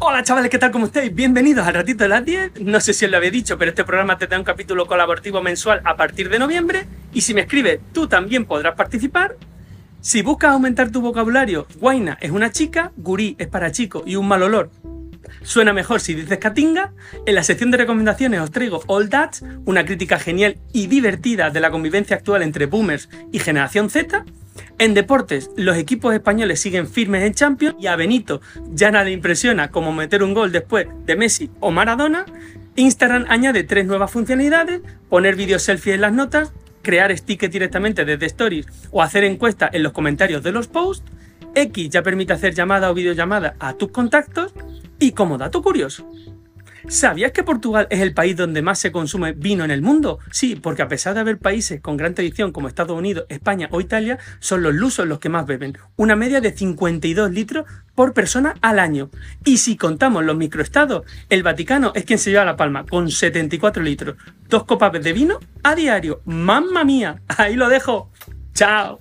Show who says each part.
Speaker 1: Hola chavales, ¿qué tal? ¿Cómo estáis? Bienvenidos al ratito de las 10. No sé si os lo había dicho, pero este programa te da un capítulo colaborativo mensual a partir de noviembre. Y si me escribes, tú también podrás participar. Si buscas aumentar tu vocabulario, guaina es una chica, gurí es para chico y un mal olor suena mejor si dices Katinga. En la sección de recomendaciones os traigo All That, una crítica genial y divertida de la convivencia actual entre boomers y generación Z. En deportes, los equipos españoles siguen firmes en Champions y a Benito ya nada le impresiona como meter un gol después de Messi o Maradona. Instagram añade tres nuevas funcionalidades, poner vídeos selfies en las notas, crear stickers directamente desde Stories o hacer encuestas en los comentarios de los posts. X ya permite hacer llamada o videollamada a tus contactos y como dato curioso, ¿Sabías que Portugal es el país donde más se consume vino en el mundo? Sí, porque a pesar de haber países con gran tradición como Estados Unidos, España o Italia, son los lusos los que más beben, una media de 52 litros por persona al año. Y si contamos los microestados, el Vaticano es quien se lleva la palma, con 74 litros, dos copas de vino a diario. ¡Mamma mía! Ahí lo dejo. ¡Chao!